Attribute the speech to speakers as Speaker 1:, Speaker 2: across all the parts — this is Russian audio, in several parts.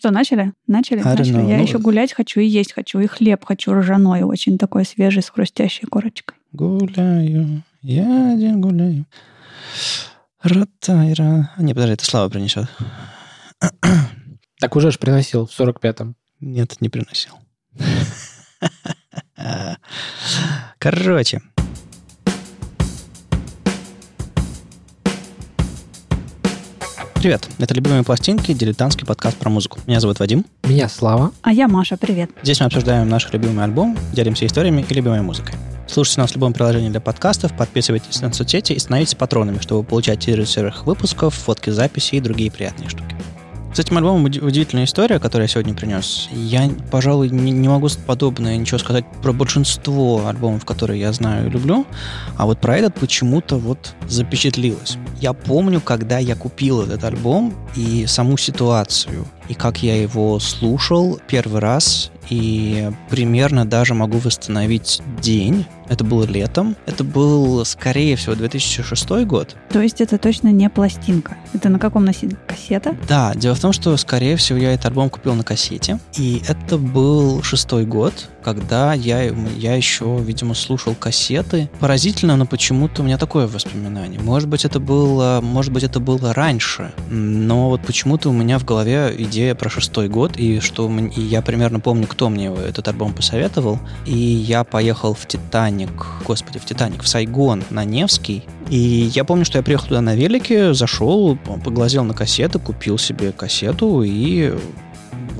Speaker 1: что, начали? Начали? начали. Я ну, еще гулять хочу и есть хочу, и хлеб хочу ржаной, очень такой свежий, с хрустящей корочкой.
Speaker 2: Гуляю, я один гуляю. Ротайра. А, не, подожди, это Слава принесет.
Speaker 3: Так уже ж приносил в 45-м.
Speaker 2: Нет, не приносил. Короче, Привет, это «Любимые пластинки», дилетантский подкаст про музыку. Меня зовут Вадим.
Speaker 3: Меня Слава.
Speaker 1: А я Маша, привет.
Speaker 2: Здесь мы обсуждаем наш любимый альбом, делимся историями и любимой музыкой. Слушайте нас в любом приложении для подкастов, подписывайтесь на соцсети и становитесь патронами, чтобы получать титры серых выпусков, фотки записи и другие приятные штуки. С этим альбомом удивительная история, которую я сегодня принес. Я, пожалуй, не, могу подобное ничего сказать про большинство альбомов, которые я знаю и люблю, а вот про этот почему-то вот запечатлилось. Я помню, когда я купил этот альбом и саму ситуацию, и как я его слушал первый раз, и примерно даже могу восстановить день, это было летом. Это был, скорее всего, 2006 год.
Speaker 1: То есть это точно не пластинка. Это на каком носителе? Кассета?
Speaker 2: Да, дело в том, что, скорее всего, я этот альбом купил на кассете. И это был шестой год, когда я, я еще, видимо, слушал кассеты. Поразительно, но почему-то у меня такое воспоминание. Может быть, это было, может быть, это было раньше, но вот почему-то у меня в голове идея про шестой год, и что и я примерно помню, кто мне этот альбом посоветовал. И я поехал в Титаник, господи, в Титаник, в Сайгон на Невский. И я помню, что я приехал туда на велике, зашел, поглазел на кассеты, купил себе кассету и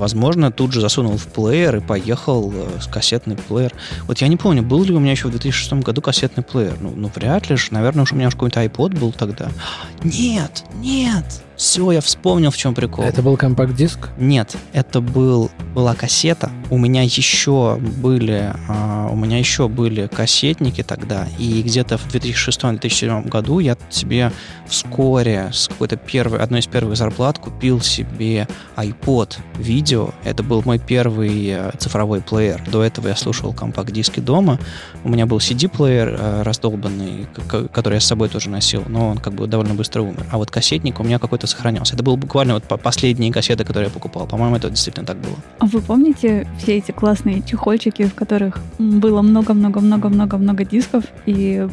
Speaker 2: возможно, тут же засунул в плеер и поехал э, с кассетный плеер. Вот я не помню, был ли у меня еще в 2006 году кассетный плеер. Ну, ну вряд ли же. Наверное, уж у меня уж какой-то iPod был тогда. Нет, нет, все, я вспомнил, в чем прикол.
Speaker 3: Это был компакт-диск?
Speaker 2: Нет, это был, была кассета. У меня еще были, а, у меня еще были кассетники тогда, и где-то в 2006-2007 году я себе вскоре с какой-то первой, одной из первых зарплат купил себе iPod видео. Это был мой первый э, цифровой плеер. До этого я слушал компакт-диски дома. У меня был CD-плеер э, раздолбанный, который я с собой тоже носил, но он как бы довольно быстро умер. А вот кассетник у меня какой-то сохранялся. Это был буквально вот последние кассеты, которые я покупал. По-моему, это действительно так было.
Speaker 1: А вы помните все эти классные чехольчики, в которых было много-много-много-много-много дисков? И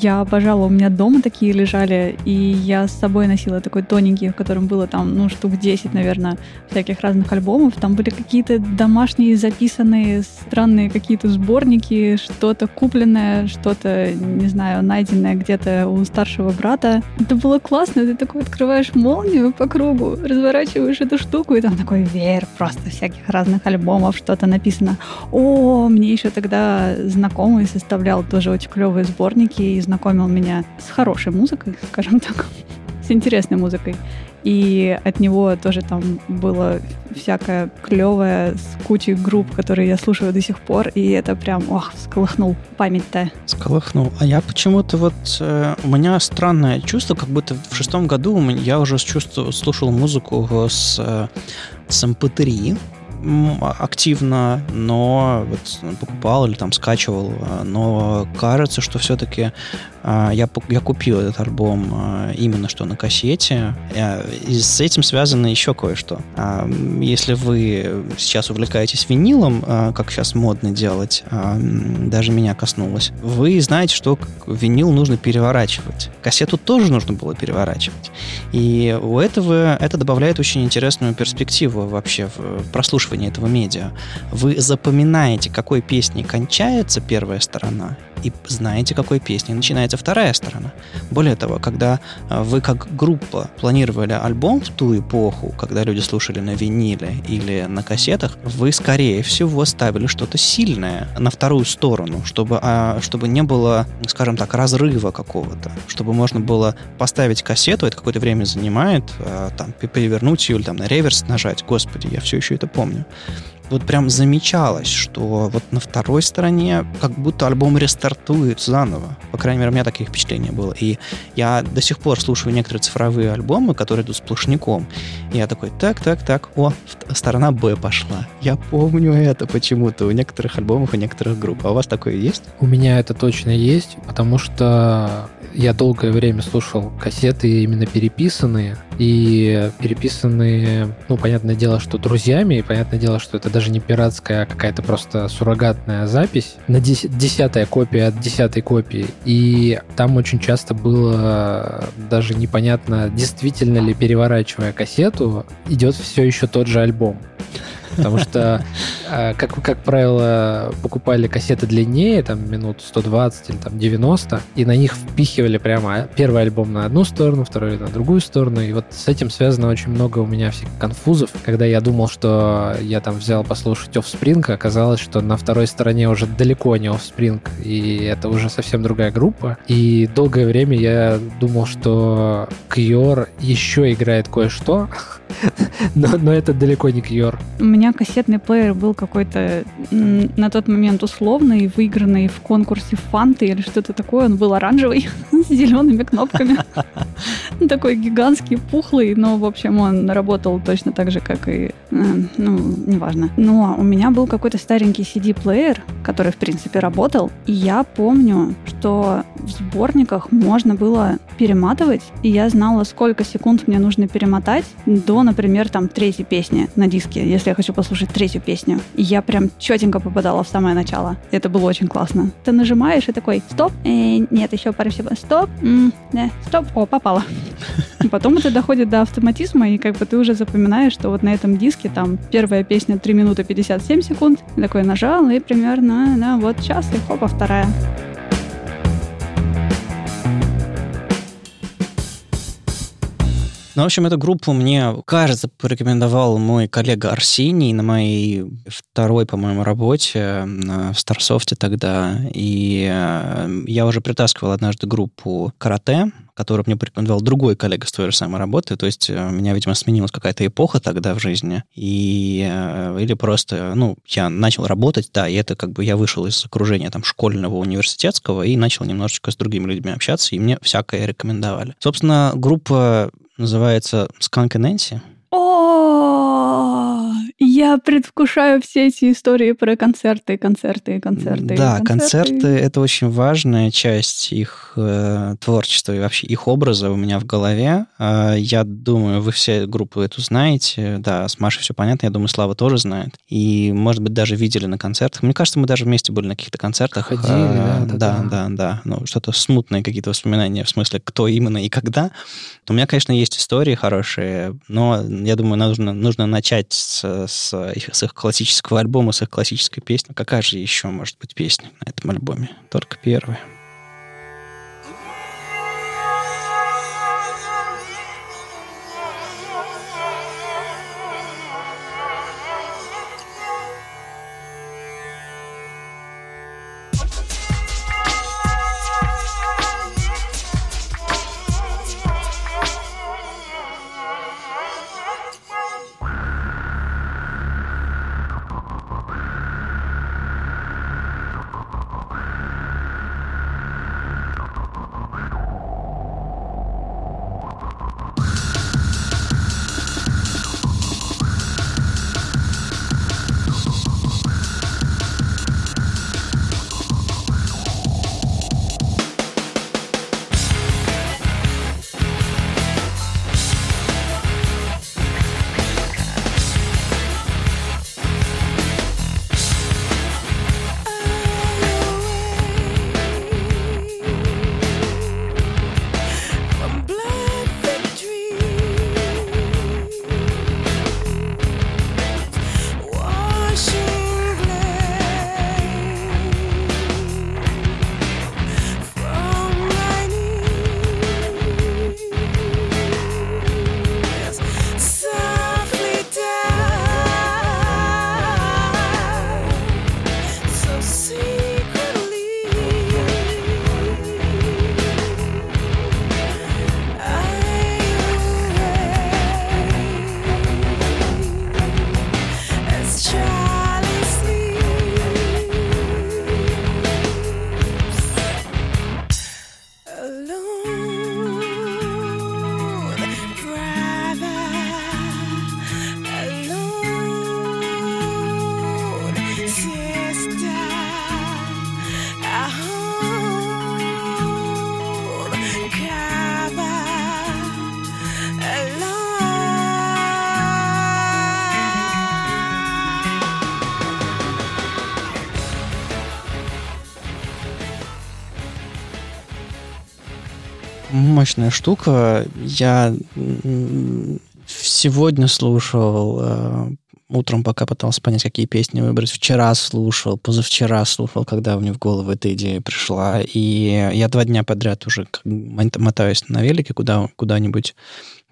Speaker 1: я обожала, у меня дома такие лежали, и я с собой носила такой тоненький, в котором было там, ну, штук 10, наверное, всяких разных альбомов. Там были какие-то домашние записанные странные какие-то сборники, что-то купленное, что-то, не знаю, найденное где-то у старшего брата. Это было классно, ты такой открываешь молнию по кругу, разворачиваешь эту штуку, и там такой веер просто всяких разных альбомов, что-то написано. О, мне еще тогда знакомый составлял тоже очень клевые сборники и знакомил меня с хорошей музыкой, скажем так, с интересной музыкой. И от него тоже там было всякое клевое с кучей групп, которые я слушаю до сих пор, и это прям, ох, сколыхнул память-то.
Speaker 2: Сколыхнул. А я почему-то вот... Э, у меня странное чувство, как будто в шестом году я уже чувствовал, слушал музыку с, э, с MP3, эм активно, но вот покупал или там скачивал, э, но кажется, что все-таки а, я, я купил этот альбом а, именно что на кассете. А, и с этим связано еще кое-что. Если вы сейчас увлекаетесь винилом, как сейчас модно делать, даже меня коснулось, вы знаете, что винил нужно переворачивать. Кассету тоже нужно было переворачивать. И у этого это добавляет очень интересную перспективу вообще в прослушивании этого медиа. Вы запоминаете, какой песней кончается первая сторона, и знаете, какой песней начинается вторая сторона. Более того, когда э, вы как группа планировали альбом в ту эпоху, когда люди слушали на виниле или на кассетах, вы, скорее всего, ставили что-то сильное на вторую сторону, чтобы, а, чтобы не было, скажем так, разрыва какого-то, чтобы можно было поставить кассету, это какое-то время занимает, а, там, перевернуть ее или там на реверс нажать. Господи, я все еще это помню вот прям замечалось, что вот на второй стороне как будто альбом рестартует заново. По крайней мере, у меня такие впечатления было. И я до сих пор слушаю некоторые цифровые альбомы, которые идут сплошняком. И я такой, так, так, так, о, сторона Б пошла. Я помню это почему-то у некоторых альбомов, у некоторых групп. А у вас такое есть?
Speaker 3: У меня это точно есть, потому что я долгое время слушал кассеты именно переписанные, и переписанные, ну, понятное дело, что друзьями, и понятное дело, что это даже не пиратская, а какая-то просто суррогатная запись, на дес- десятая копия от десятой копии, и там очень часто было даже непонятно, действительно ли переворачивая кассету, идет все еще тот же альбом. Потому что, а, как, как правило, покупали кассеты длиннее, там минут 120 или там 90, и на них впихивали прямо первый альбом на одну сторону, второй на другую сторону. И вот с этим связано очень много у меня всяких конфузов. Когда я думал, что я там взял послушать Offspring, оказалось, что на второй стороне уже далеко не Offspring, и это уже совсем другая группа. И долгое время я думал, что Кьор еще играет кое-что, но, но это далеко не Кьор.
Speaker 1: У меня кассетный плеер был какой-то на тот момент условный, выигранный в конкурсе Фанты или что-то такое. Он был оранжевый с зелеными кнопками. Такой гигантский, пухлый, но, в общем, он работал точно так же, как и... Э, ну, неважно. Но у меня был какой-то старенький CD-плеер, который, в принципе, работал. И я помню, что в сборниках можно было перематывать, и я знала, сколько секунд мне нужно перемотать до, например, там, третьей песни на диске, если я хочу послушать третью песню. И я прям четенько попадала в самое начало. Это было очень классно. Ты нажимаешь и такой, стоп, э, нет, еще пару секунд, стоп, м, да, стоп, о, попала. И потом это доходит до автоматизма, и как бы ты уже запоминаешь, что вот на этом диске там первая песня 3 минуты 57 секунд, такой нажал, и примерно, да, вот час, и хопа, вторая.
Speaker 2: Ну, в общем, эту группу мне, кажется, порекомендовал мой коллега Арсений на моей второй, по-моему, работе в Старсофте тогда. И э, я уже притаскивал однажды группу карате, которую мне порекомендовал другой коллега с той же самой работы. То есть э, у меня, видимо, сменилась какая-то эпоха тогда в жизни. И, э, или просто, ну, я начал работать, да, и это как бы я вышел из окружения там школьного, университетского и начал немножечко с другими людьми общаться, и мне всякое рекомендовали. Собственно, группа называется «Сканк и Нэнси».
Speaker 1: Я предвкушаю все эти истории про концерты, концерты, концерты.
Speaker 2: Да,
Speaker 1: концерты.
Speaker 2: концерты это очень важная часть их э, творчества и вообще их образа у меня в голове. Э, я думаю, вы все группу эту знаете. Да, с Машей все понятно. Я думаю, Слава тоже знает. И, может быть, даже видели на концертах. Мне кажется, мы даже вместе были на каких-то концертах.
Speaker 3: Ходили, да,
Speaker 2: да, да, да, да. Ну, что-то смутное, какие-то воспоминания, в смысле, кто именно и когда. У меня, конечно, есть истории хорошие, но я думаю, нужно, нужно начать с, с, их, с их классического альбома, с их классической песни. Какая же еще может быть песня на этом альбоме? Только первая. Мощная штука. Я сегодня слушал э, утром, пока пытался понять, какие песни выбрать. Вчера слушал, позавчера слушал, когда мне в голову эта идея пришла. И я два дня подряд уже мотаюсь на велике куда, куда-нибудь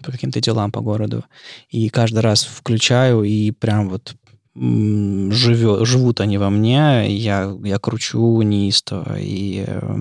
Speaker 2: по каким-то делам по городу. И каждый раз включаю и прям вот живет, живут они во мне, я, я кручу неистово, и э,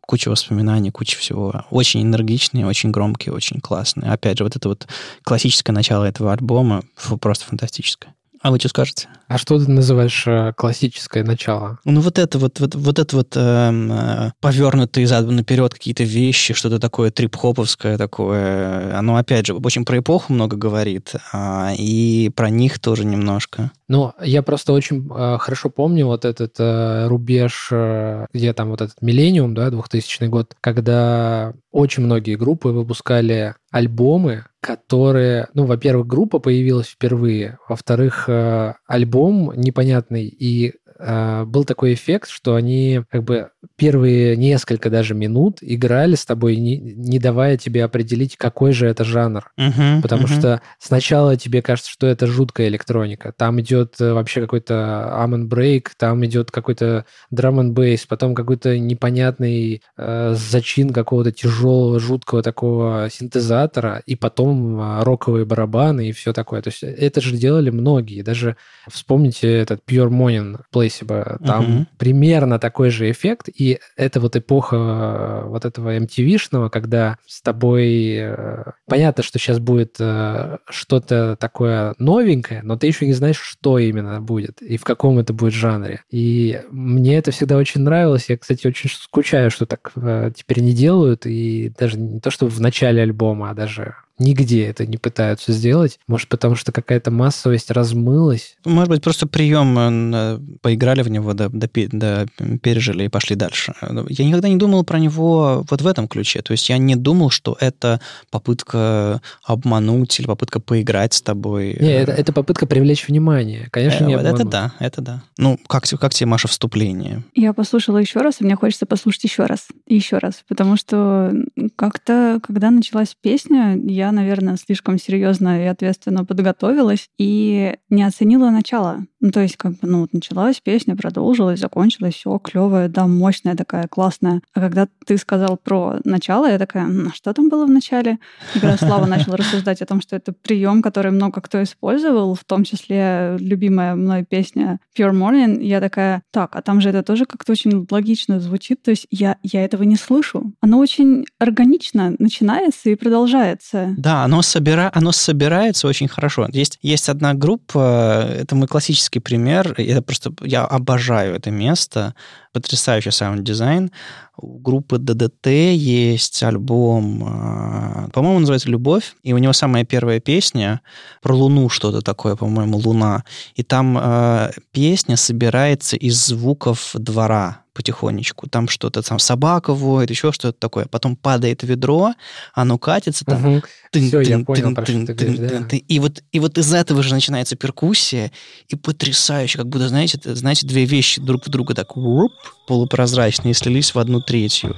Speaker 2: куча воспоминаний, куча всего. Очень энергичные, очень громкие, очень классные. Опять же, вот это вот классическое начало этого альбома фу, просто фантастическое. А вы что скажете?
Speaker 3: А что ты называешь э, классическое начало?
Speaker 2: Ну, вот это вот, вот, вот это вот эм, э, повернутые задом наперед какие-то вещи, что-то такое трип-хоповское такое. Оно, опять же, очень про эпоху много говорит, э, и про них тоже немножко.
Speaker 3: Ну, я просто очень э, хорошо помню вот этот э, рубеж, э, где там вот этот миллениум, да, 2000 год, когда очень многие группы выпускали альбомы, которые, ну, во-первых, группа появилась впервые, во-вторых, э, альбом непонятный, и был такой эффект, что они как бы первые несколько даже минут играли с тобой, не, не давая тебе определить, какой же это жанр. Uh-huh, Потому uh-huh. что сначала тебе кажется, что это жуткая электроника. Там идет э, вообще какой-то Amon Break, там идет какой-то драм н бейс, потом какой-то непонятный э, зачин какого-то тяжелого, жуткого такого синтезатора, и потом э, роковые барабаны и все такое. То есть это же делали многие. Даже вспомните этот Pure Morning Placebo. Там uh-huh. примерно такой же эффект, и это вот эпоха э, вот этого MTV-шного, когда с тобой... Э, понятно, что сейчас будет э, что-то такое новенькое, но ты еще не знаешь, что именно будет и в каком это будет жанре. И мне это всегда очень нравилось. Я, кстати, очень скучаю, что так теперь не делают. И даже не то, что в начале альбома, а даже Нигде это не пытаются сделать. Может, потому что какая-то массовость размылась.
Speaker 2: Может быть, просто прием, э, поиграли в него, да, да, да, пережили и пошли дальше. Я никогда не думал про него вот в этом ключе. То есть я не думал, что это попытка обмануть или попытка поиграть с тобой.
Speaker 3: Не, это, это попытка привлечь внимание. Конечно, не обмануть.
Speaker 2: Это да, это да. Ну, как, как тебе, Маша, вступление?
Speaker 1: Я послушала еще раз, и мне хочется послушать еще раз. И еще раз. Потому что как-то, когда началась песня, я я, наверное, слишком серьезно и ответственно подготовилась и не оценила начало. Ну, то есть, как бы, ну, началась песня, продолжилась, закончилась, все клевая, да, мощная такая, классная. А когда ты сказал про начало, я такая, а что там было в начале? И когда Слава начал рассуждать о том, что это прием, который много кто использовал, в том числе любимая мной песня Pure Morning, я такая, так, а там же это тоже как-то очень логично звучит, то есть я, я этого не слышу. Оно очень органично начинается и продолжается.
Speaker 2: Да, оно, собира... оно собирается очень хорошо. Есть, есть одна группа, это мой классический пример, это просто, я обожаю это место, потрясающий саунд-дизайн. У группы ДДТ есть альбом, а, по-моему, называется «Любовь», и у него самая первая песня про Луну что-то такое, по-моему, «Луна». И там э, песня собирается из звуков двора, потихонечку. Там что-то, там собака воет, еще что-то такое. Потом падает ведро, оно катится там. И вот, и вот из этого же начинается перкуссия, и потрясающе, как будто, знаете, знаете, две вещи друг в друга так уп, полупрозрачные слились в одну третью.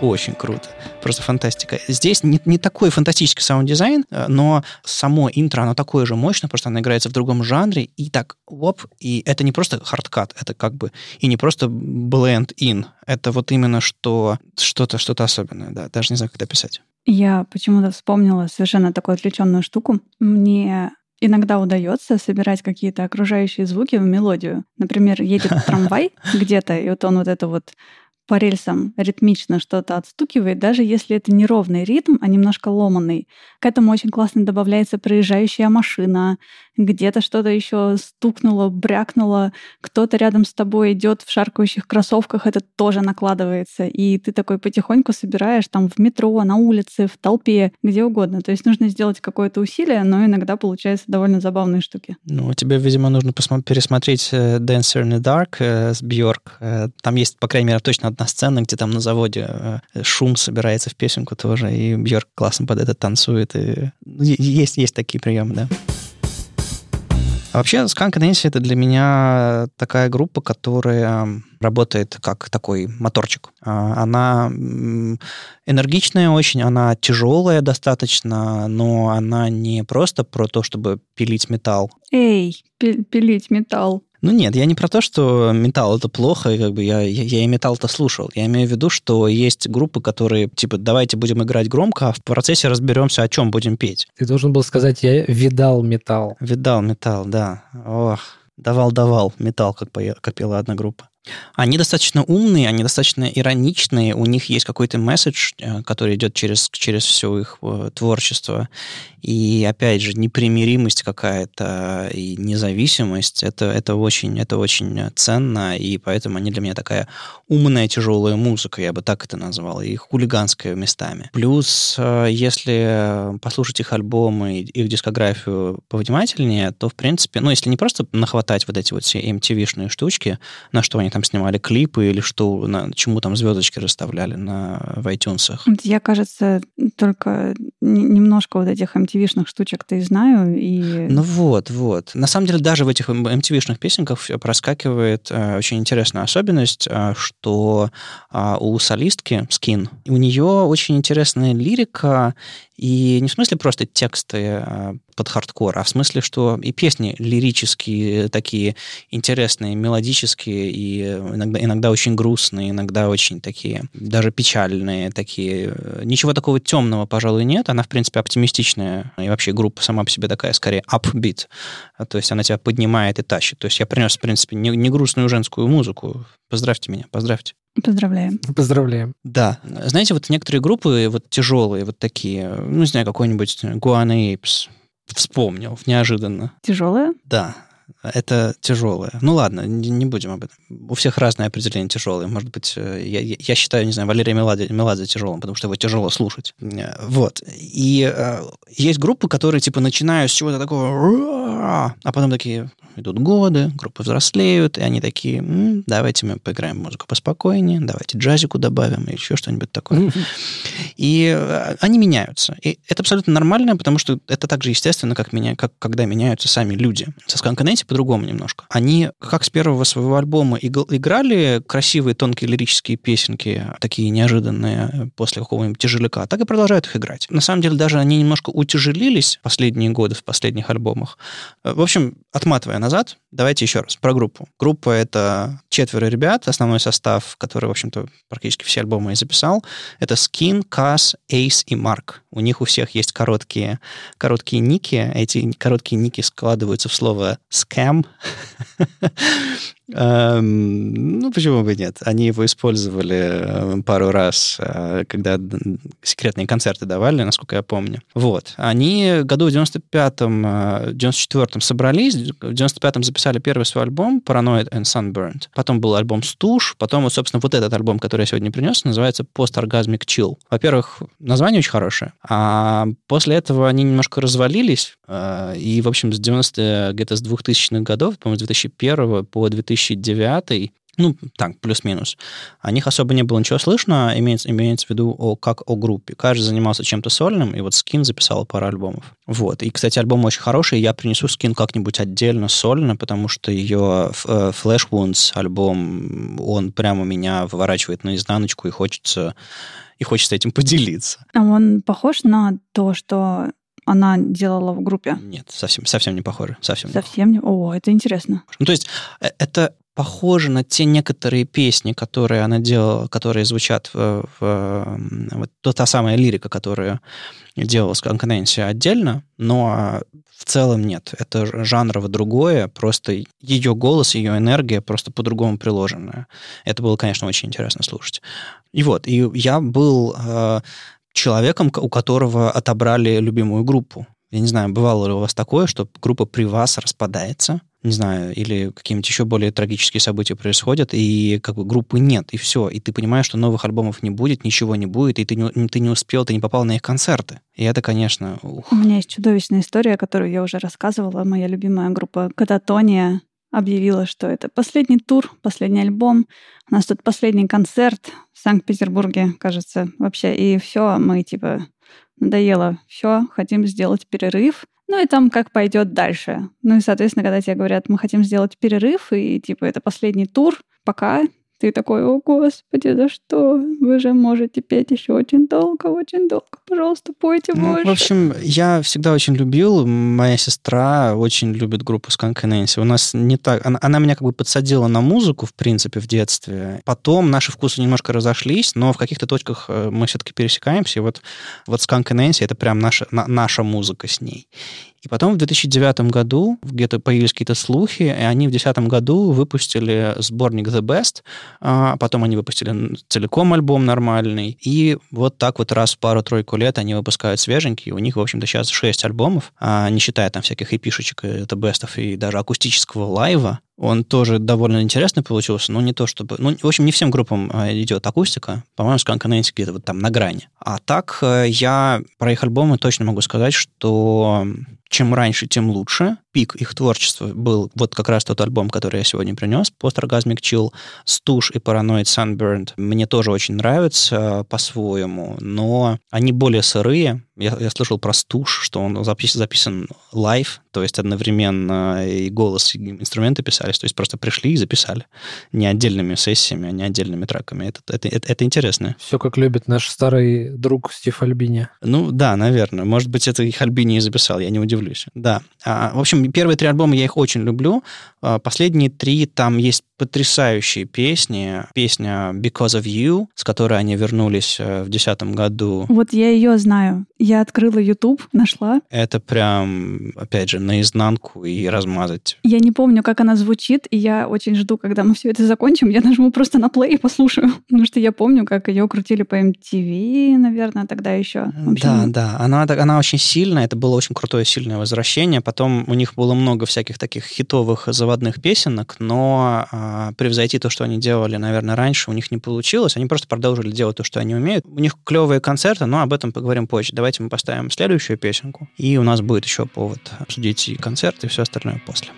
Speaker 2: Очень круто. Просто фантастика. Здесь не, не такой фантастический саунд-дизайн, э, но само интро, оно такое же мощное, просто оно играется в другом жанре, и так, оп, и это не просто hard cut, это как бы, и не просто blend in, это вот именно что, что-то, что-то особенное, да, даже не знаю, как это описать.
Speaker 1: Я почему-то вспомнила совершенно такую отвлеченную штуку. Мне Иногда удается собирать какие-то окружающие звуки в мелодию. Например, едет трамвай где-то, и вот он вот это вот по рельсам ритмично что-то отстукивает, даже если это не ровный ритм, а немножко ломанный. К этому очень классно добавляется проезжающая машина, где-то что-то еще стукнуло, брякнуло, кто-то рядом с тобой идет в шаркающих кроссовках, это тоже накладывается. И ты такой потихоньку собираешь там в метро, на улице, в толпе, где угодно. То есть нужно сделать какое-то усилие, но иногда получаются довольно забавные штуки.
Speaker 2: Ну, тебе, видимо, нужно пересмотреть э, Dancer in the Dark э, с Бьорк. Э, там есть, по крайней мере, точно одна сцена, где там на заводе шум собирается в песенку тоже, и Бьорк классно под это танцует. И... Ну, есть, есть такие приемы, да. А вообще, Skunk Nancy — это для меня такая группа, которая работает как такой моторчик. А, она энергичная очень, она тяжелая достаточно, но она не просто про то, чтобы пилить металл.
Speaker 1: Эй, пилить металл.
Speaker 2: Ну нет, я не про то, что металл это плохо, и как бы я, я, я и металл-то слушал. Я имею в виду, что есть группы, которые типа давайте будем играть громко, а в процессе разберемся, о чем будем петь.
Speaker 3: Ты должен был сказать, я видал металл.
Speaker 2: Видал металл, да. Ох, давал-давал металл, как, как пела одна группа. Они достаточно умные, они достаточно ироничные, у них есть какой-то месседж, э, который идет через, через все их э, творчество. И, опять же, непримиримость какая-то и независимость, это, это, очень, это очень ценно, и поэтому они для меня такая умная, тяжелая музыка, я бы так это назвал, и хулиганская местами. Плюс, э, если послушать их альбомы, их дискографию повнимательнее, то, в принципе, ну, если не просто нахватать вот эти вот все MTV-шные штучки, на что они там снимали клипы или что, на чему там звездочки расставляли на, в iTunes.
Speaker 1: Я, кажется, только немножко вот этих MTV-шных штучек-то и знаю. И...
Speaker 2: Ну вот, вот. На самом деле даже в этих MTV-шных песенках проскакивает э, очень интересная особенность, э, что э, у солистки Скин, у нее очень интересная лирика, и не в смысле просто тексты а, под хардкор, а в смысле, что и песни лирические, такие интересные, мелодические, и иногда, иногда очень грустные, иногда очень такие, даже печальные такие. Ничего такого темного, пожалуй, нет. Она, в принципе, оптимистичная. И вообще группа сама по себе такая, скорее, upbeat. То есть она тебя поднимает и тащит. То есть я принес, в принципе, не, не грустную женскую музыку. Поздравьте меня, поздравьте.
Speaker 1: Поздравляем.
Speaker 3: Поздравляем.
Speaker 2: Да. Знаете, вот некоторые группы вот тяжелые, вот такие, ну, не знаю, какой-нибудь Guana Apes, вспомнил неожиданно.
Speaker 1: Тяжелая?
Speaker 2: Да. Это тяжелое. Ну ладно, не, не будем об этом. У всех разное определение тяжелое. Может быть, э, я, я считаю, не знаю, Валерия Меладзе, Меладзе тяжелым, потому что его тяжело слушать. Э, вот. И э, есть группы, которые типа начинают с чего-то такого, а потом такие, идут годы, группы взрослеют, и они такие, М, давайте мы поиграем музыку поспокойнее, давайте джазику добавим или еще что-нибудь такое. И э, они меняются. И это абсолютно нормально, потому что это так же естественно, как, меня, как когда меняются сами люди. Со Сканконетти по-другому немножко. Они как с первого своего альбома играли красивые, тонкие лирические песенки, такие неожиданные после какого-нибудь тяжеляка, так и продолжают их играть. На самом деле даже они немножко утяжелились последние годы в последних альбомах. Э, в общем, отматывая назад, давайте еще раз про группу. Группа — это четверо ребят, основной состав, который, в общем-то, практически все альбомы я записал. Это Skin, Cass, Ace и Mark. У них у всех есть короткие, короткие ники. Эти короткие ники складываются в слово «scam». Sam. ну, почему бы нет? Они его использовали э, пару раз, э, когда секретные концерты давали, насколько я помню. Вот. Они году в 95-м, 94-м э, собрались, в 95-м записали первый свой альбом Paranoid and Sunburned. Потом был альбом Стуш, потом, вот, собственно, вот этот альбом, который я сегодня принес, называется Post Orgasmic Chill. Во-первых, название очень хорошее, а после этого они немножко развалились, и, в общем, с 90 где-то с 2000-х годов, по-моему, с 2001 по 2000 2009 ну, так, плюс-минус. О них особо не было ничего слышно, имеется, имеется в виду о, как о группе. Каждый занимался чем-то сольным, и вот Скин записал пару альбомов. Вот. И, кстати, альбом очень хороший, я принесу Скин как-нибудь отдельно, сольно, потому что ее э, Flash Wounds альбом, он прямо меня выворачивает наизнаночку, и хочется, и хочется этим поделиться.
Speaker 1: А он похож на то, что она делала в группе?
Speaker 2: Нет, совсем, совсем не похоже. Совсем,
Speaker 1: совсем не О, это интересно.
Speaker 2: Ну, то есть э, это похоже на те некоторые песни, которые она делала, которые звучат в, в вот та, та самая лирика, которую делала Сканк Нэнси отдельно, но в целом нет. Это жанрово другое, просто ее голос, ее энергия просто по-другому приложенная. Это было, конечно, очень интересно слушать. И вот, и я был э, человеком, у которого отобрали любимую группу. Я не знаю, бывало ли у вас такое, что группа при вас распадается, не знаю, или какие-нибудь еще более трагические события происходят, и как бы группы нет, и все. И ты понимаешь, что новых альбомов не будет, ничего не будет, и ты не, ты не успел, ты не попал на их концерты. И это, конечно... Ух.
Speaker 1: У меня есть чудовищная история, которую я уже рассказывала. Моя любимая группа Кататония объявила, что это последний тур, последний альбом. У нас тут последний концерт в Санкт-Петербурге, кажется, вообще. И все, мы типа надоело, все, хотим сделать перерыв. Ну и там как пойдет дальше. Ну и, соответственно, когда тебе говорят, мы хотим сделать перерыв, и типа это последний тур, пока ты такой, о господи, за что? Вы же можете петь еще очень долго, очень долго. Пожалуйста, пойте ну, больше.
Speaker 2: В общем, я всегда очень любил. Моя сестра очень любит группу Skunk Nancy. У нас не так... Она, она меня как бы подсадила на музыку, в принципе, в детстве. Потом наши вкусы немножко разошлись, но в каких-то точках э, мы все-таки пересекаемся. И вот, вот Skunk Nancy — это прям наша, на, наша музыка с ней. И потом в 2009 году где-то появились какие-то слухи, и они в 2010 году выпустили сборник The Best, а потом они выпустили целиком альбом нормальный, и вот так вот раз в пару-тройку лет они выпускают свеженькие, у них, в общем-то, сейчас 6 альбомов, а, не считая там всяких эпишечек, это бестов и даже акустического лайва, он тоже довольно интересный получился, но не то чтобы... Ну, в общем, не всем группам а, идет акустика. По-моему, Skunk Nancy где-то вот там на грани. А так э, я про их альбомы точно могу сказать, что чем раньше, тем лучше. Пик их творчества был вот как раз тот альбом, который я сегодня принес, Post-Orgasmic Chill, Stoosh и Paranoid Sunburned. Мне тоже очень нравится по-своему, но они более сырые. Я, я слышал про Stoosh, что он запис, записан live, то есть одновременно и голос, и инструменты писались, то есть просто пришли и записали. Не отдельными сессиями, а не отдельными треками. Это, это, это, это интересно.
Speaker 3: Все как любит наш старый друг Стив Альбини.
Speaker 2: Ну да, наверное. Может быть, это их Альбини и записал, я не удивлюсь удивлюсь. Да. А, в общем, первые три альбома я их очень люблю. А, последние три там есть потрясающие песни. Песня Because of You, с которой они вернулись э, в 2010 году.
Speaker 1: Вот я ее знаю. Я открыла YouTube, нашла.
Speaker 2: Это прям, опять же, наизнанку и размазать.
Speaker 1: Я не помню, как она звучит, и я очень жду, когда мы все это закончим. Я нажму просто на плей и послушаю. Потому что я помню, как ее крутили по MTV, наверное, тогда еще.
Speaker 2: Да, да. Она, она очень сильная. Это было очень крутое, сильное возвращение. Потом у них было много всяких таких хитовых заводных песенок, но а, превзойти то, что они делали, наверное, раньше, у них не получилось. Они просто продолжили делать то, что они умеют. У них клевые концерты, но об этом поговорим позже. Давайте мы поставим следующую песенку, и у нас будет еще повод обсудить и концерт, и все остальное после.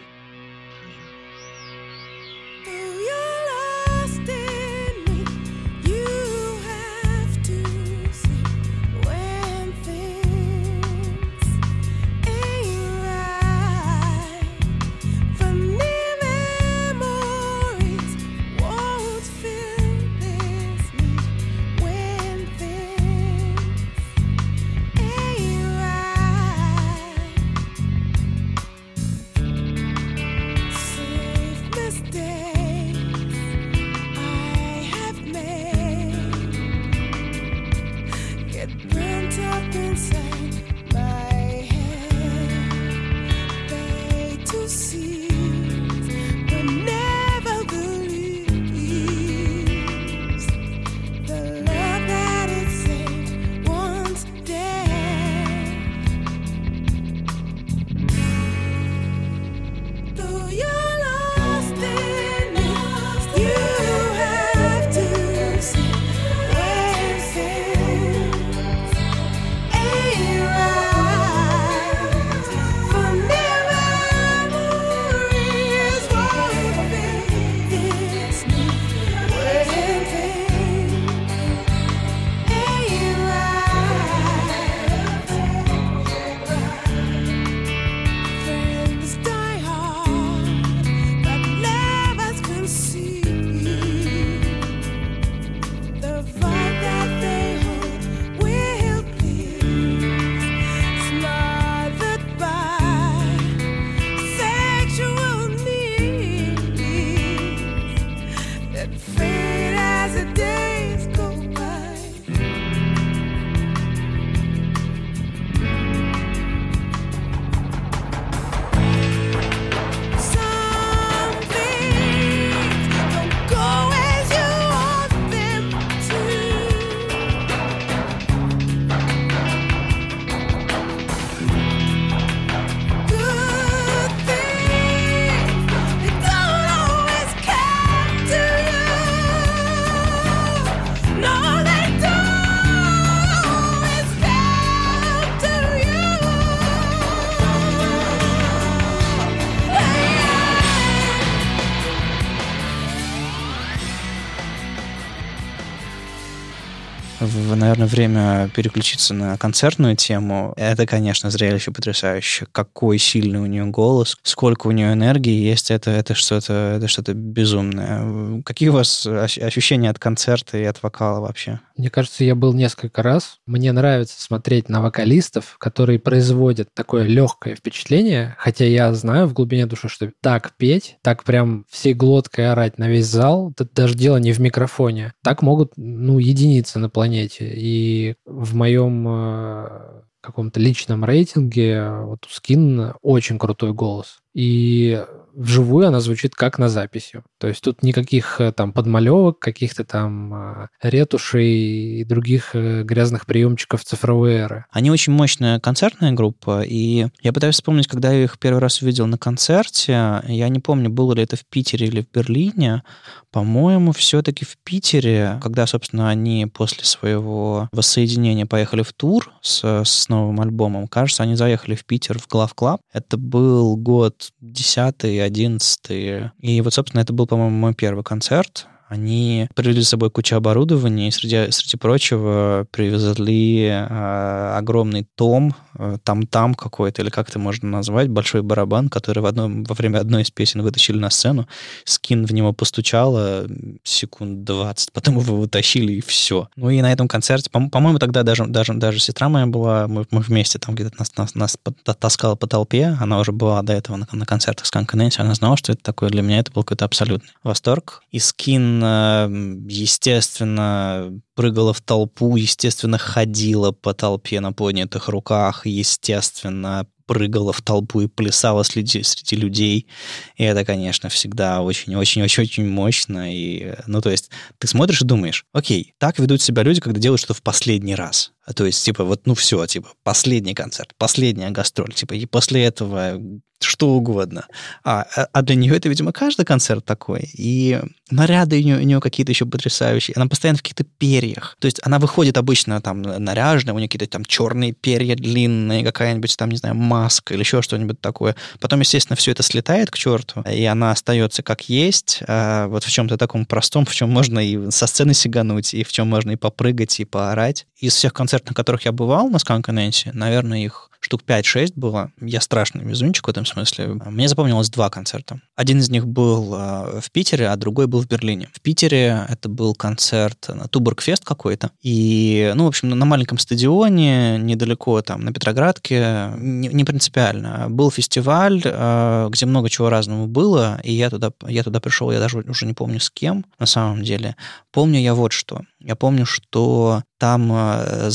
Speaker 2: Наверное, время переключиться на концертную тему. Это, конечно, зрелище потрясающее. Какой сильный у нее голос, сколько у нее энергии есть, это, это что-то это что-то безумное. Какие у вас ощущения от концерта и от вокала вообще?
Speaker 3: Мне кажется, я был несколько раз. Мне нравится смотреть на вокалистов, которые производят такое легкое впечатление, хотя я знаю в глубине души, что так петь, так прям всей глоткой орать на весь зал, это даже дело не в микрофоне. Так могут, ну, единицы на планете. И в моем э, каком-то личном рейтинге вот у Скин очень крутой голос. И вживую она звучит как на записи. То есть тут никаких э, там подмалевок, каких-то там э, ретушей и других э, грязных приемчиков цифровой эры.
Speaker 2: Они очень мощная концертная группа, и я пытаюсь вспомнить, когда я их первый раз увидел на концерте, я не помню, было ли это в Питере или в Берлине, по-моему, все-таки в Питере, когда, собственно, они после своего воссоединения поехали в тур с, с новым альбомом, кажется, они заехали в Питер в ГлавClub. Это был год 10 11 И вот, собственно, это был, по-моему, мой первый концерт. Они привезли с собой кучу оборудования и, среди, среди прочего, привезли э, огромный том Э, там-там какой-то, или как это можно назвать, большой барабан, который в одном, во время одной из песен вытащили на сцену, скин в него постучало секунд 20, потом его вытащили, и все. Ну и на этом концерте, по- по-моему, тогда даже, даже, даже сестра моя была, мы, мы вместе там где-то нас, нас, нас таскала по толпе, она уже была до этого на, на концертах с Канканенси, она знала, что это такое. Для меня это был какой-то абсолютный восторг. И скин, э, естественно, прыгала в толпу, естественно, ходила по толпе на поднятых руках, естественно, прыгала в толпу и плясала среди, среди людей. И это, конечно, всегда очень-очень-очень-очень мощно. И, ну, то есть ты смотришь и думаешь, окей, так ведут себя люди, когда делают что-то в последний раз. То есть, типа, вот, ну все, типа, последний концерт, последняя гастроль, типа, и после этого что угодно. А, а, а для нее это, видимо, каждый концерт такой. И наряды у нее, у нее какие-то еще потрясающие. Она постоянно в каких-то перьях. То есть она выходит обычно там наряженная, у нее какие-то там черные перья длинные, какая-нибудь там, не знаю, маска или еще что-нибудь такое. Потом, естественно, все это слетает к черту, и она остается как есть, а вот в чем-то таком простом, в чем можно и со сцены сигануть, и в чем можно и попрыгать, и поорать. Из всех концертов, на которых я бывал на Сканк наверное, их штук 5-6 было. Я страшный везунчик в этом смысле. Мне запомнилось два концерта. Один из них был э, в Питере, а другой был в Берлине. В Питере это был концерт на Туборгфест какой-то. И, ну, в общем, на маленьком стадионе, недалеко там, на Петроградке, не, не принципиально. Был фестиваль, э, где много чего разного было, и я туда, я туда пришел, я даже уже не помню с кем на самом деле. Помню я вот что. Я помню, что там э,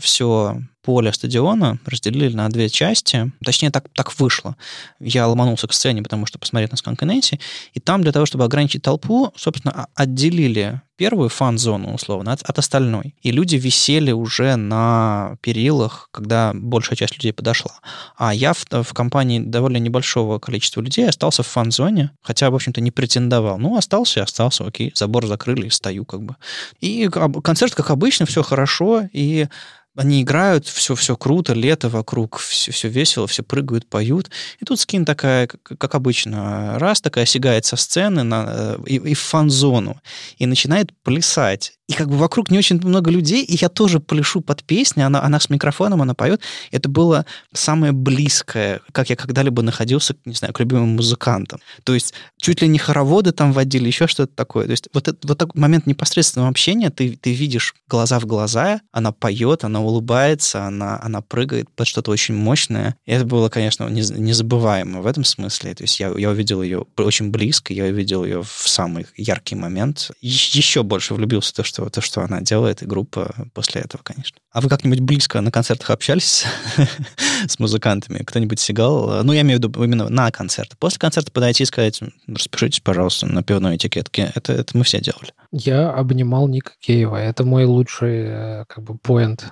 Speaker 2: все поле стадиона разделили на две части. Точнее, так, так вышло. Я ломанулся к сцене, потому что посмотреть на Skunk и там для того, чтобы ограничить толпу, собственно, отделили первую фан-зону, условно, от, от остальной. И люди висели уже на перилах, когда большая часть людей подошла. А я в, в компании довольно небольшого количества людей остался в фан-зоне, хотя, в общем-то, не претендовал. Ну, остался и остался, окей, забор закрыли, стою как бы. И концерт, как обычно, все хорошо, и они играют, все, все круто, лето вокруг, все, все весело, все прыгают, поют. И тут скин такая, как, обычно, раз такая сигает со сцены на, э, и, и в фан-зону и начинает плясать и как бы вокруг не очень много людей, и я тоже пляшу под песню, она, она с микрофоном, она поет. Это было самое близкое, как я когда-либо находился, не знаю, к любимым музыкантам. То есть чуть ли не хороводы там водили, еще что-то такое. То есть вот, это, вот такой момент непосредственного общения, ты, ты видишь глаза в глаза, она поет, она улыбается, она, она прыгает под что-то очень мощное. И это было, конечно, незабываемо в этом смысле. То есть я, я увидел ее очень близко, я увидел ее в самый яркий момент. Еще больше влюбился в то, что, то, что она делает, и группа после этого, конечно. А вы как-нибудь близко на концертах общались с музыкантами? Кто-нибудь сигал? Ну, я имею в виду именно на концерт. После концерта подойти и сказать, распишитесь, пожалуйста, на пивной этикетке. Это, это мы все делали.
Speaker 3: Я обнимал Ника Кейва. Это мой лучший э, как бы поинт.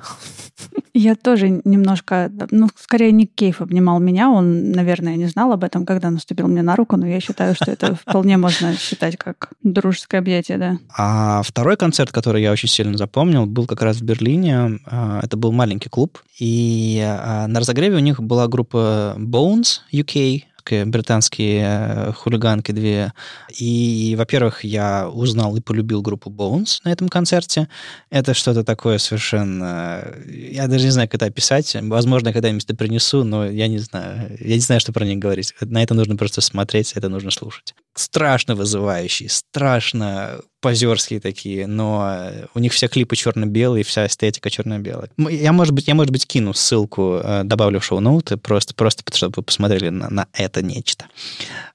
Speaker 1: Я тоже немножко, ну, скорее Ник Кейв обнимал меня. Он, наверное, не знал об этом, когда наступил мне на руку, но я считаю, что это вполне можно считать как дружеское объятие, да.
Speaker 2: А второй концерт, который я очень сильно запомнил, был как раз в Берлине. А, это был маленький клуб. И а, на разогреве у них была группа Bones UK, британские э, хулиганки две. И, во-первых, я узнал и полюбил группу Bones на этом концерте. Это что-то такое совершенно... Я даже не знаю, как это описать. Возможно, когда-нибудь это принесу, но я не знаю. Я не знаю, что про них говорить. На это нужно просто смотреть, это нужно слушать. Страшно вызывающий, страшно позерские такие, но у них все клипы черно-белые, вся эстетика черно-белая. Я, может быть, я, может быть, кину ссылку, э, добавлю в шоу-ноуты, просто, просто чтобы вы посмотрели на, на это нечто.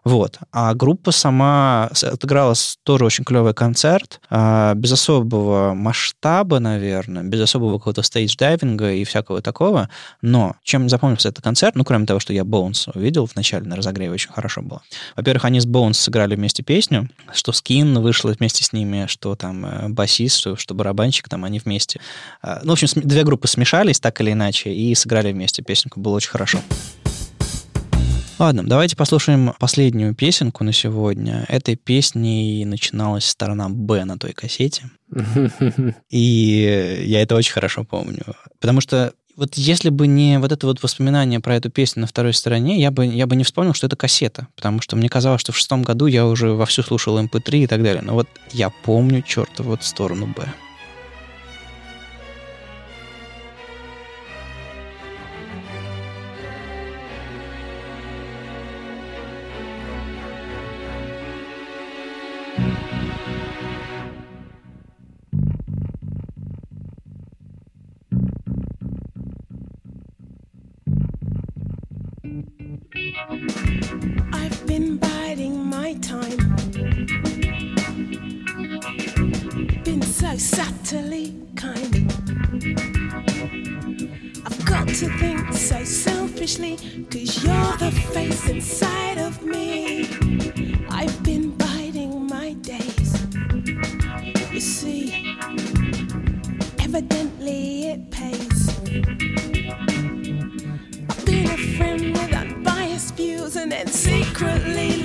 Speaker 2: Вот. А группа сама отыграла тоже очень клевый концерт, а, без особого масштаба, наверное, без особого какого-то стейдж-дайвинга и всякого такого, но чем запомнился этот концерт, ну, кроме того, что я Bones увидел вначале на разогреве, очень хорошо было. Во-первых, они с Bones сыграли вместе песню, что Скин вышла вместе с ними, что там э, басист, что, что барабанщик, там они вместе. А, ну, в общем, две группы смешались так или иначе и сыграли вместе песенку. Было очень хорошо. Ладно, давайте послушаем последнюю песенку на сегодня. Этой песней начиналась сторона Б на той кассете. И я это очень хорошо помню. Потому что вот если бы не вот это вот воспоминание про эту песню на второй стороне, я бы, я бы не вспомнил, что это кассета, потому что мне казалось, что в шестом году я уже вовсю слушал MP3 эм и так далее. Но вот я помню чертову вот сторону Б.
Speaker 4: to think so selfishly, cause you're the face inside of me. I've been biding my days. You see, evidently it pays. I've been a friend with unbiased views and then secretly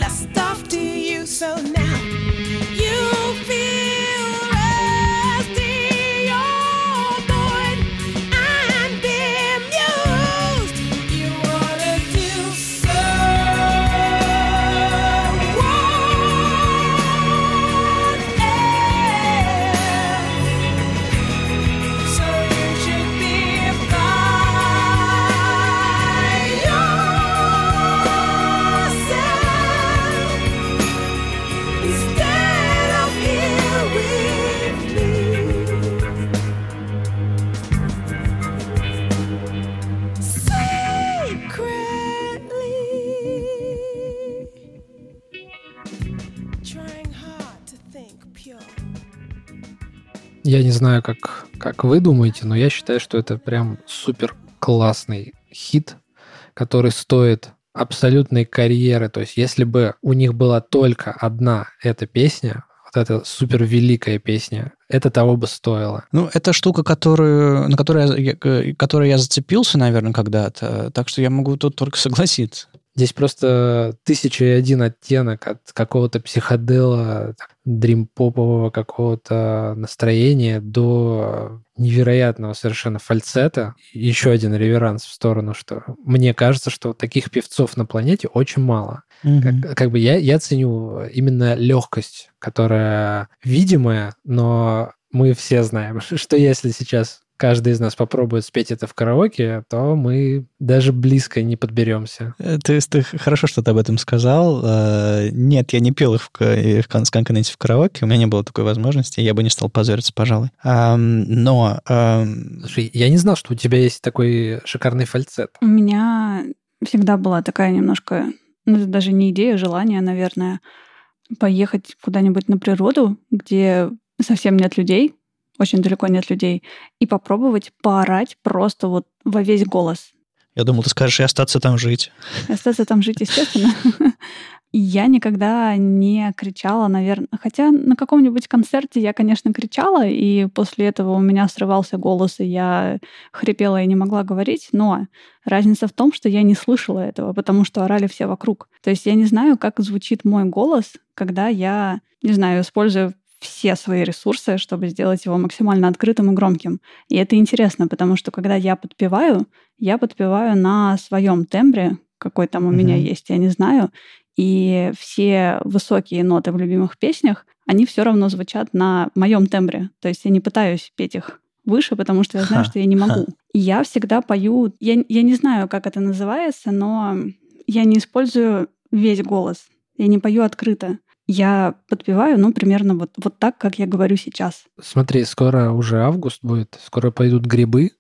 Speaker 3: Я не знаю, как, как вы думаете, но я считаю, что это прям супер классный хит, который стоит абсолютной карьеры. То есть, если бы у них была только одна эта песня, вот эта супер великая песня, это того бы стоило.
Speaker 2: Ну, это штука, которую, на которую я, я- которой я зацепился, наверное, когда-то. Так что я могу тут только согласиться.
Speaker 3: Здесь просто тысяча и один оттенок от какого-то психодела, дримпопового какого-то настроения до невероятного совершенно фальцета. Еще один реверанс в сторону, что мне кажется, что таких певцов на планете очень мало. Как, как бы я, я ценю именно легкость, которая видимая, но мы все знаем, что если сейчас каждый из нас попробует спеть это в караоке, то мы даже близко не подберемся.
Speaker 2: Э, Ты, ты хорошо, что ты об этом сказал. Э, Нет, я не пел их в, в в караоке, у меня не было такой возможности, я бы не стал позориться, пожалуй. Но
Speaker 3: Слушай, я не знал, что у тебя есть такой шикарный фальцет.
Speaker 1: У меня всегда была такая немножко, ну, даже не идея, а желание, наверное, поехать куда-нибудь на природу, где совсем нет людей, очень далеко нет людей, и попробовать поорать просто вот во весь голос.
Speaker 2: я думал, ты скажешь, и остаться там жить.
Speaker 1: Остаться там жить, естественно. Я никогда не кричала, наверное. Хотя на каком-нибудь концерте я, конечно, кричала, и после этого у меня срывался голос, и я хрипела и не могла говорить. Но разница в том, что я не слышала этого, потому что орали все вокруг. То есть я не знаю, как звучит мой голос, когда я, не знаю, использую все свои ресурсы, чтобы сделать его максимально открытым и громким. И это интересно, потому что когда я подпеваю, я подпеваю на своем тембре, какой там у меня
Speaker 2: Мгм.
Speaker 1: есть, я не знаю. И все высокие ноты в любимых песнях, они все равно звучат на моем тембре. То есть я не пытаюсь петь их выше, потому что я знаю,
Speaker 2: Ха,
Speaker 1: что я не могу.
Speaker 2: ха.
Speaker 1: И я всегда пою, я, я не знаю, как это называется, но я не использую весь голос. Я не пою открыто. Я подпеваю, ну, примерно вот, вот так, как я говорю сейчас.
Speaker 3: Смотри, скоро уже август будет, скоро пойдут грибы.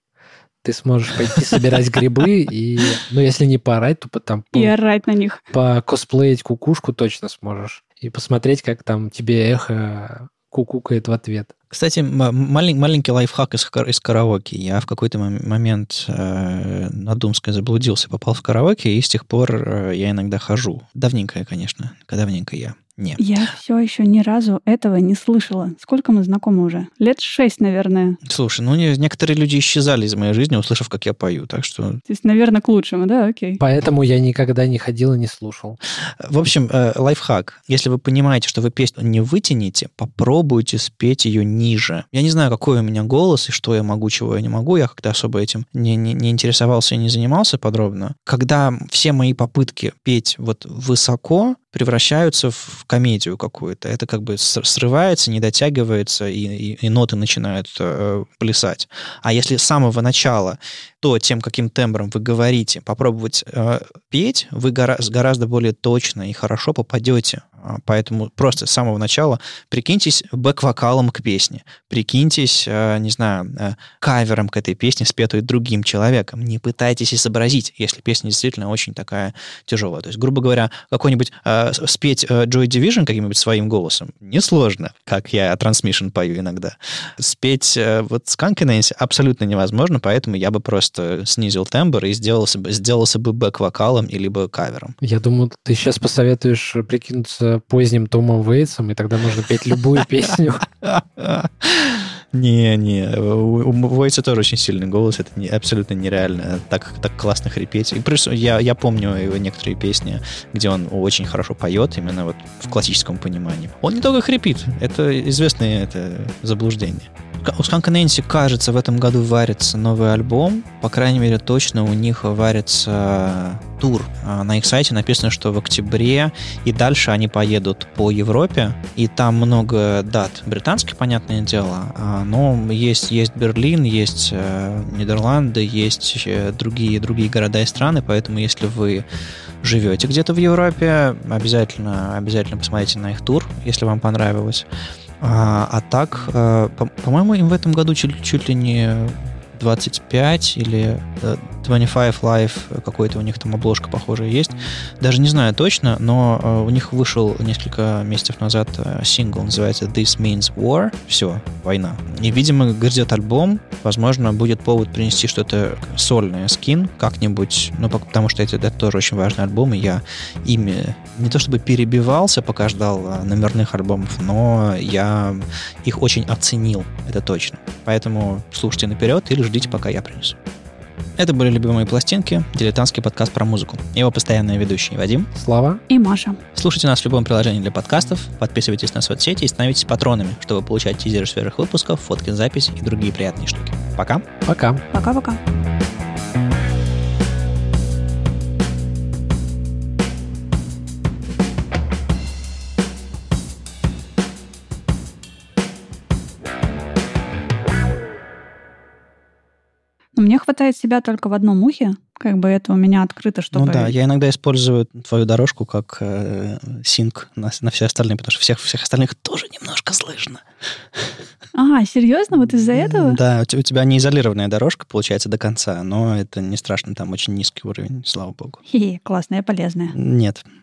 Speaker 3: Ты сможешь пойти собирать грибы и, ну, если не поорать, то по- там
Speaker 1: И
Speaker 3: по,
Speaker 1: орать на них.
Speaker 3: косплеить кукушку точно сможешь. И посмотреть, как там тебе эхо кукукает в ответ.
Speaker 2: Кстати, малень- маленький лайфхак из, из караоке. Я в какой-то мом- момент э, на Думской заблудился, попал в караоке, и с тех пор э, я иногда хожу. Давненько, конечно. Давненько я. Не.
Speaker 1: Я все еще ни разу этого не слышала. Сколько мы знакомы уже? Лет шесть, наверное.
Speaker 2: Слушай, ну не- некоторые люди исчезали из моей жизни, услышав, как я пою. Так что,
Speaker 1: То есть, наверное, к лучшему, да? Окей.
Speaker 3: Поэтому я никогда не ходил и не слушал.
Speaker 2: в общем, э, лайфхак. Если вы понимаете, что вы песню не вытянете, попробуйте спеть ее ниже. Я не знаю, какой у меня голос и что я могу, чего я не могу. Я как-то особо этим не, не, не интересовался и не занимался подробно. Когда все мои попытки петь вот высоко превращаются в комедию какую-то. Это как бы срывается, не дотягивается, и, и- и ноты начинают э, плясать. А если с самого начала то, тем, каким тембром вы говорите, попробовать э, петь, вы гора- гораздо более точно и хорошо попадете. А, Поэтому просто с самого начала прикиньтесь бэк-вокалом к песне, прикиньтесь, э, не знаю, э, кавером к этой песне, спетой другим человеком. Не пытайтесь изобразить, если песня действительно очень такая тяжелая. То есть, грубо говоря, какой-нибудь э, спеть э, Joy Division каким-нибудь своим голосом несложно, как я Transmission пою иногда. Спеть э, вот Skunk Nancy абсолютно невозможно, поэтому я бы просто снизил тембр и сделался бы, сделался бы бэк-вокалом или бы кавером.
Speaker 3: Я думаю, ты сейчас посоветуешь прикинуться поздним Томом Вейтсом, и тогда можно петь любую песню.
Speaker 2: Не, не, у, у Войца тоже очень сильный голос, это не, абсолютно нереально так, так классно хрипеть. И плюс я, я помню его некоторые песни, где он очень хорошо поет, именно вот в классическом понимании. Он не только хрипит, это известное это заблуждение. У Сканка Нэнси, кажется, в этом году варится новый альбом. По крайней мере, точно у них варится тур. А На их сайте написано, что в октябре и дальше они поедут по Европе. И там много дат британских, понятное дело. А, Но есть, есть Берлин, есть э, Нидерланды, есть э, другие, другие города и страны. Поэтому, если вы живете где-то в Европе, обязательно, обязательно посмотрите на их тур, если вам понравилось. А, а так, э, по- по-моему, им в этом году чуть, чуть ли не 25 или э, 25 Live, э, какой-то у них там обложка похожая есть. Даже не знаю точно, но э, у них вышел несколько месяцев назад э, сингл, называется This Means War. Все, война. И, видимо, грядет альбом. Возможно, будет повод принести что-то сольное, скин как-нибудь. Ну, потому что это, это тоже очень важный альбом, и я ими не то чтобы перебивался, пока ждал номерных альбомов, но я их очень оценил, это точно. Поэтому слушайте наперед или ждите, пока я принесу. Это были «Любимые пластинки», дилетантский подкаст про музыку. Его постоянные ведущие Вадим.
Speaker 3: Слава.
Speaker 1: И Маша.
Speaker 2: Слушайте нас в любом приложении для подкастов, подписывайтесь на соцсети и становитесь патронами, чтобы получать тизеры свежих выпусков, фотки, запись и другие приятные штуки. Пока!
Speaker 3: Пока.
Speaker 1: Пока-пока. Мне хватает себя только в одном ухе, как бы это у меня открыто, чтобы...
Speaker 2: Ну да, я иногда использую твою дорожку как э, синк на, на все остальные, потому что всех, всех остальных тоже немножко слышно.
Speaker 1: А, серьезно? Вот из-за этого?
Speaker 2: Да, у у тебя не изолированная дорожка получается до конца, но это не страшно, там очень низкий уровень, слава богу.
Speaker 1: Хе-хе, классная, полезная.
Speaker 2: Нет,